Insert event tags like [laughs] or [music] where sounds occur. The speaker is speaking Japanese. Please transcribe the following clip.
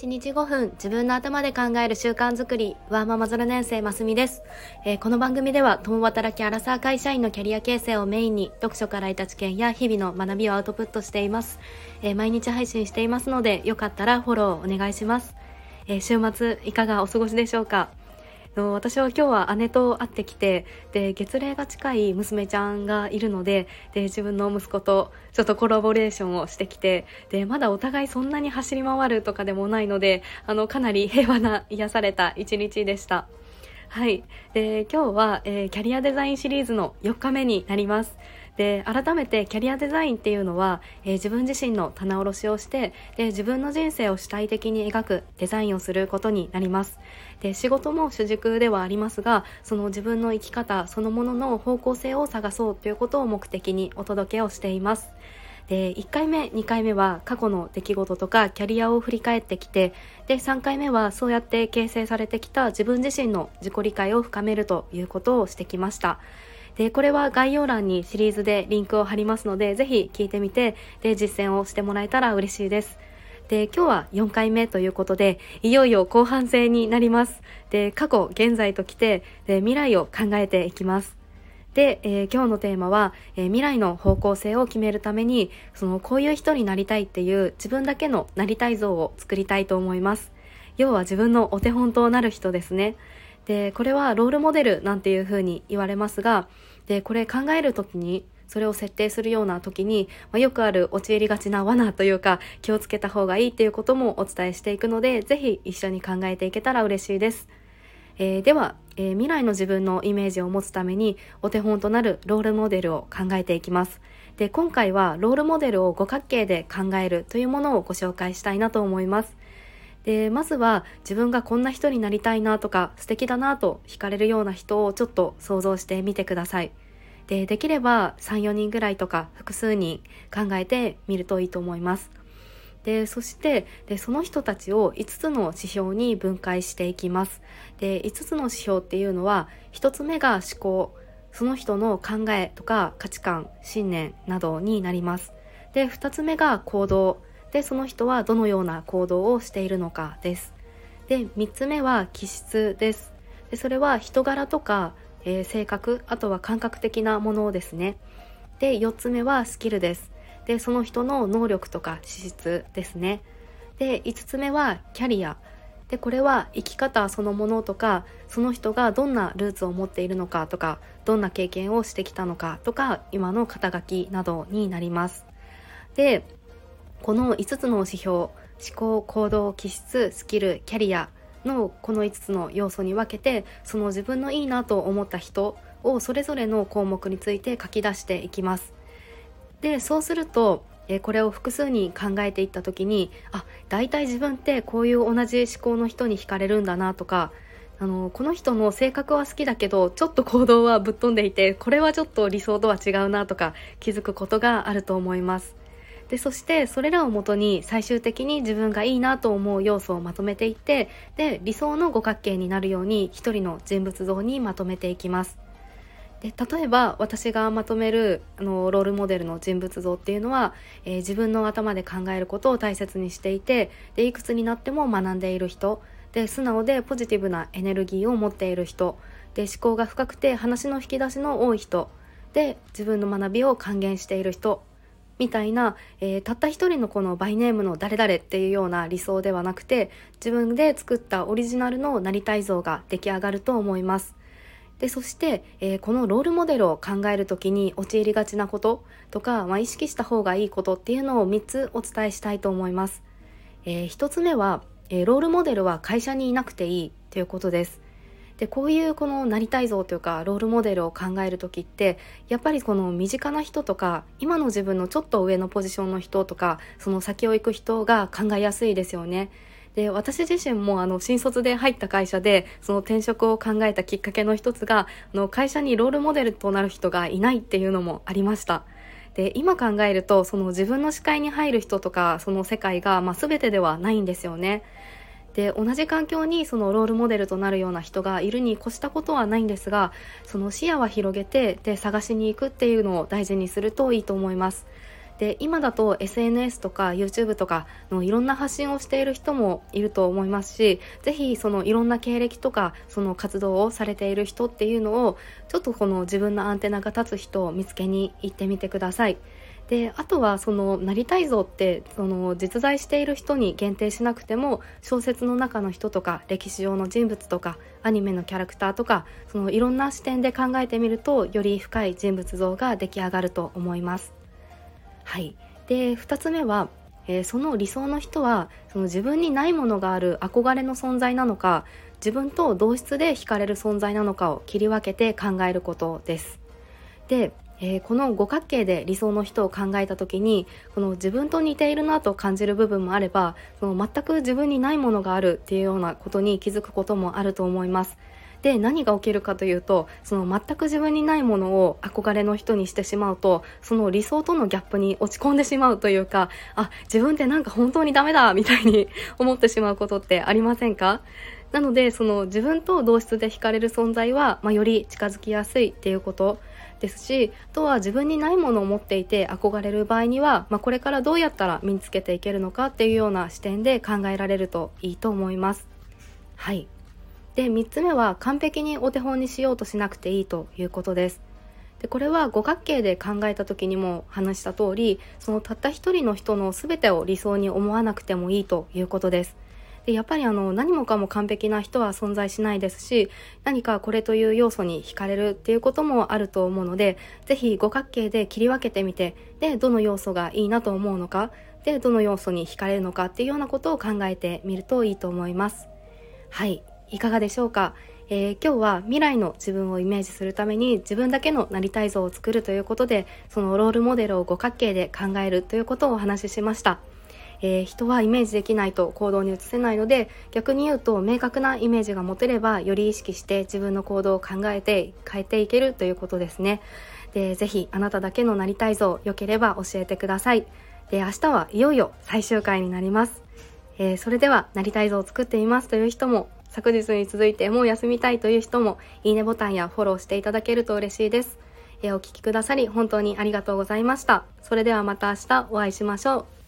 1日5分自分の頭で考える習慣づくり。ワーママ0年生ますみです、えー、この番組では共働きアラサー会社員のキャリア形成をメインに読書から得た知見や日々の学びをアウトプットしています、えー、毎日配信していますのでよかったらフォローお願いします、えー、週末いかがお過ごしでしょうか？の私は今日は姉と会ってきてで月齢が近い娘ちゃんがいるのでで自分の息子とちょっとコラボレーションをしてきてでまだお互いそんなに走り回るとかでもないのであのかなり [laughs] 平和な癒された一日でした。はい。で、今日は、えー、キャリアデザインシリーズの4日目になります。で改めてキャリアデザインっていうのは、えー、自分自身の棚卸しをしてで自分の人生を主体的に描くデザインをすることになります。で仕事も主軸ではありますがその自分の生き方そのものの方向性を探そうということを目的にお届けをしています。で1回目2回目は過去の出来事とかキャリアを振り返ってきてで3回目はそうやって形成されてきた自分自身の自己理解を深めるということをしてきましたで、これは概要欄にシリーズでリンクを貼りますので、ぜひ聞いてみて、で、実践をしてもらえたら嬉しいです。で、今日は4回目ということで、いよいよ後半戦になります。で、過去、現在と来て、で、未来を考えていきます。で、えー、今日のテーマは、えー、未来の方向性を決めるために、その、こういう人になりたいっていう自分だけのなりたい像を作りたいと思います。要は自分のお手本となる人ですね。で、これはロールモデルなんていうふうに言われますが、でこれ考える時にそれを設定するような時に、まあ、よくある陥りがちな罠というか気をつけた方がいいっていうこともお伝えしていくのでぜひ一緒に考えていけたら嬉しいです。えー、では、えー、未来の自分のイメージを持つためにお手本となるロールモデルを考えていきます。で今回はロールモデルを五角形で考えるというものをご紹介したいなと思います。でまずは自分がこんな人になりたいなとか素敵だなと惹かれるような人をちょっと想像してみてください。でできれば34人ぐらいとか複数人考えてみるといいと思います。でそしてでその人たちを5つの指標に分解していきます。で5つの指標っていうのは1つ目が思考その人の考えとか価値観信念などになります。で2つ目が行動でその人はどのような行動をしているのかです。で3つ目は気質です。でそれは人柄とかえー、性格あとは感覚的なものですねで4つ目はスキルですでその人の能力とか資質ですね。で5つ目はキャリア。でこれは生き方そのものとかその人がどんなルーツを持っているのかとかどんな経験をしてきたのかとか今の肩書きなどになります。でこの5つの指標思考行動気質スキルキャリアのこの5つの要素に分けてその自分のいいなと思った人をそれぞれの項目について書き出していきます。でそうするとえこれを複数に考えていった時にあ大体自分ってこういう同じ思考の人に惹かれるんだなとかあのこの人の性格は好きだけどちょっと行動はぶっ飛んでいてこれはちょっと理想とは違うなとか気づくことがあると思います。でそしてそれらをもとに最終的に自分がいいなと思う要素をまとめていってで理想の五角形になるように一人の人物像にまとめていきます。で例えば私がまとめるあのロールモデルの人物像っていうのは、えー、自分の頭で考えることを大切にしていてでいくつになっても学んでいる人で素直でポジティブなエネルギーを持っている人で思考が深くて話の引き出しの多い人で自分の学びを還元している人みたいな、えー、たった一人のこのバイネームの誰々っていうような理想ではなくて自分で作ったオリジナルのなりたい像が出来上がると思います。でそして、えー、このロールモデルを考える時に陥りがちなこととか、まあ、意識した方がいいことっていうのを3つお伝えしたいと思います。えー、1つ目は、えー、ロールモデルは会社にいなくていいということです。でこういうこのなりたい像というかロールモデルを考える時ってやっぱりこの身近な人とか今の自分のちょっと上のポジションの人とかその先を行く人が考えやすいですよね。で私自身もあの新卒で入った会社でその転職を考えたきっかけの一つがあの会社にロールモデルとなる人がいないっていうのもありました。で今考えるとその自分の視界に入る人とかその世界が、まあ、全てではないんですよね。で同じ環境にそのロールモデルとなるような人がいるに越したことはないんですがその視野は広げてで探しに行くっていうのを大事にするといいと思いますで今だと SNS とか YouTube とかのいろんな発信をしている人もいると思いますしぜひそのいろんな経歴とかその活動をされている人っていうのをちょっとこの自分のアンテナが立つ人を見つけに行ってみてください。であとはそのなりたい像ってその実在している人に限定しなくても小説の中の人とか歴史上の人物とかアニメのキャラクターとかそのいろんな視点で考えてみるとより深い人物像が出来上がると思います。はい、で2つ目は、えー、その理想の人はその自分にないものがある憧れの存在なのか自分と同質で惹かれる存在なのかを切り分けて考えることです。でえー、この五角形で理想の人を考えた時にこの自分と似ているなと感じる部分もあればその全く自分にないものがあるっていうようなことに気づくこともあると思います。で何が起きるかというとその全く自分にないものを憧れの人にしてしまうとその理想とのギャップに落ち込んでしまうというかあ自分ってなんか本当にダメだみたいに思ってしまうことってありませんか？なのでその自分と同質で惹かれる存在は、まあ、より近づきやすいっていうことですしあとは自分にないものを持っていて憧れる場合には、まあ、これからどうやったら身につけていけるのかっていうような視点で考えられるといいと思います。はいで3つ目は完璧にお手本にしようとしなくていいということです。でこれは五角形で考えた時にも話した通りそのたった一人の人の全てを理想に思わなくてもいいということです。でやっぱりあの何もかも完璧な人は存在しないですし何かこれという要素に惹かれるっていうこともあると思うので是非五角形で切り分けてみてでどの要素がいいなと思うのかでどの要素に惹かれるのかっていうようなことを考えてみるといいと思いますはいいかがでしょうか？えー、今日は未来の自分をイメージするために自分だけのなりたい像を作るということでそのロールモデルを五角形で考えるということをお話ししました。えー、人はイメージできないと行動に移せないので逆に言うと明確なイメージが持てればより意識して自分の行動を考えて変えていけるということですね。でぜひあなただけのなりたい像良ければ教えてください。で明日はいよいよ最終回になります、えー、それではなりたい像を作っていますという人も昨日に続いてもう休みたいという人もいいねボタンやフォローしていただけると嬉しいですえお聴きくださり本当にありがとうございました。それではまた明日お会いしましょう。